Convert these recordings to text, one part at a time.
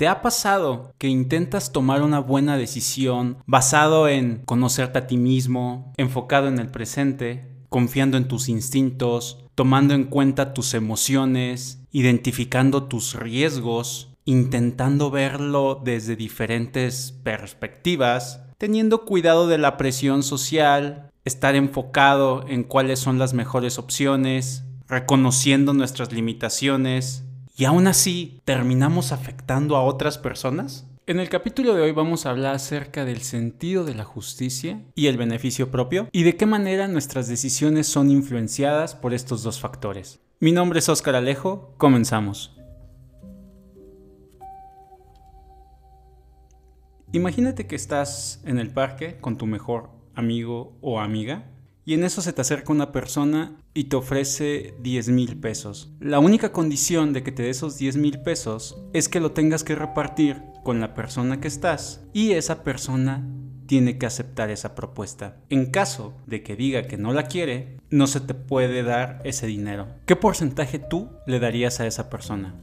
¿Te ha pasado que intentas tomar una buena decisión basado en conocerte a ti mismo, enfocado en el presente, confiando en tus instintos, tomando en cuenta tus emociones, identificando tus riesgos, intentando verlo desde diferentes perspectivas, teniendo cuidado de la presión social, estar enfocado en cuáles son las mejores opciones, reconociendo nuestras limitaciones, y aún así terminamos afectando a otras personas? En el capítulo de hoy vamos a hablar acerca del sentido de la justicia y el beneficio propio y de qué manera nuestras decisiones son influenciadas por estos dos factores. Mi nombre es Oscar Alejo, comenzamos. Imagínate que estás en el parque con tu mejor amigo o amiga y en eso se te acerca una persona y te ofrece 10 mil pesos. La única condición de que te dé esos 10 mil pesos es que lo tengas que repartir con la persona que estás y esa persona tiene que aceptar esa propuesta. En caso de que diga que no la quiere, no se te puede dar ese dinero. ¿Qué porcentaje tú le darías a esa persona?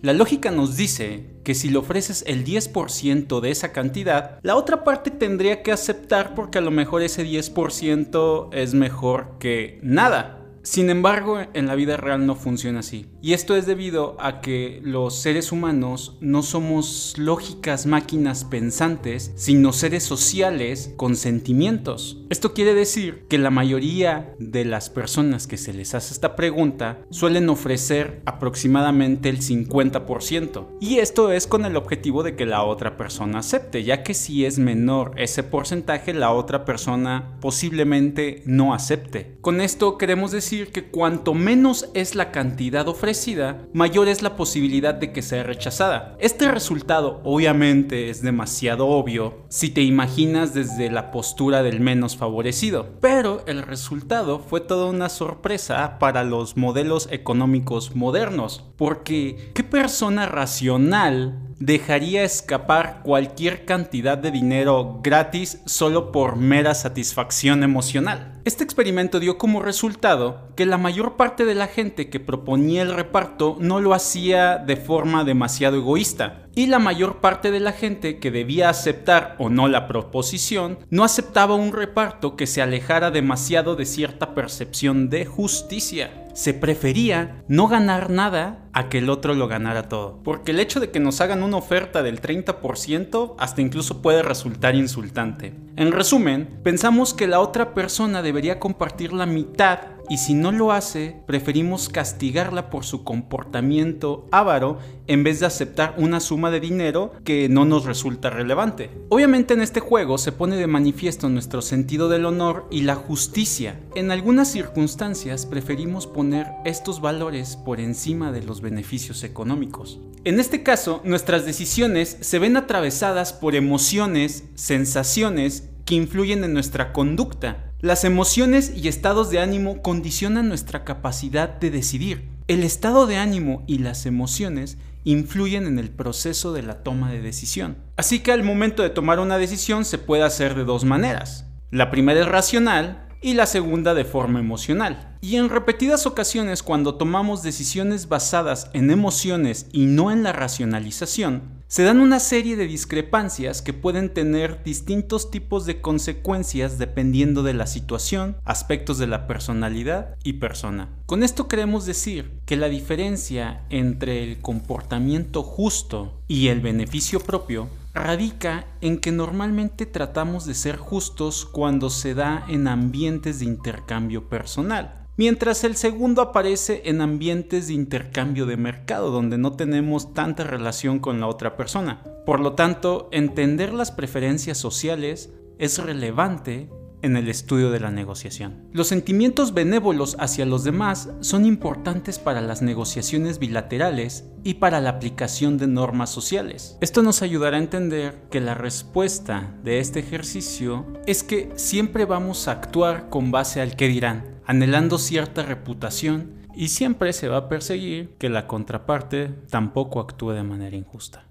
La lógica nos dice que si le ofreces el 10% de esa cantidad, la otra parte tendría que aceptar porque a lo mejor ese 10% es mejor que nada. Sin embargo, en la vida real no funciona así. Y esto es debido a que los seres humanos no somos lógicas máquinas pensantes, sino seres sociales con sentimientos. Esto quiere decir que la mayoría de las personas que se les hace esta pregunta suelen ofrecer aproximadamente el 50%. Y esto es con el objetivo de que la otra persona acepte, ya que si es menor ese porcentaje, la otra persona posiblemente no acepte. Con esto queremos que cuanto menos es la cantidad ofrecida, mayor es la posibilidad de que sea rechazada. Este resultado obviamente es demasiado obvio si te imaginas desde la postura del menos favorecido, pero el resultado fue toda una sorpresa para los modelos económicos modernos, porque ¿qué persona racional dejaría escapar cualquier cantidad de dinero gratis solo por mera satisfacción emocional. Este experimento dio como resultado que la mayor parte de la gente que proponía el reparto no lo hacía de forma demasiado egoísta, y la mayor parte de la gente que debía aceptar o no la proposición no aceptaba un reparto que se alejara demasiado de cierta percepción de justicia. Se prefería no ganar nada a que el otro lo ganara todo. Porque el hecho de que nos hagan una oferta del 30% hasta incluso puede resultar insultante. En resumen, pensamos que la otra persona debería compartir la mitad y si no lo hace, preferimos castigarla por su comportamiento avaro en vez de aceptar una suma de dinero que no nos resulta relevante. Obviamente en este juego se pone de manifiesto nuestro sentido del honor y la justicia. En algunas circunstancias preferimos poner estos valores por encima de los beneficios económicos. En este caso, nuestras decisiones se ven atravesadas por emociones, sensaciones que influyen en nuestra conducta las emociones y estados de ánimo condicionan nuestra capacidad de decidir. El estado de ánimo y las emociones influyen en el proceso de la toma de decisión. Así que al momento de tomar una decisión se puede hacer de dos maneras. La primera es racional y la segunda de forma emocional. Y en repetidas ocasiones cuando tomamos decisiones basadas en emociones y no en la racionalización, se dan una serie de discrepancias que pueden tener distintos tipos de consecuencias dependiendo de la situación, aspectos de la personalidad y persona. Con esto queremos decir que la diferencia entre el comportamiento justo y el beneficio propio radica en que normalmente tratamos de ser justos cuando se da en ambientes de intercambio personal mientras el segundo aparece en ambientes de intercambio de mercado donde no tenemos tanta relación con la otra persona. Por lo tanto, entender las preferencias sociales es relevante en el estudio de la negociación. Los sentimientos benévolos hacia los demás son importantes para las negociaciones bilaterales y para la aplicación de normas sociales. Esto nos ayudará a entender que la respuesta de este ejercicio es que siempre vamos a actuar con base al que dirán, anhelando cierta reputación y siempre se va a perseguir que la contraparte tampoco actúe de manera injusta.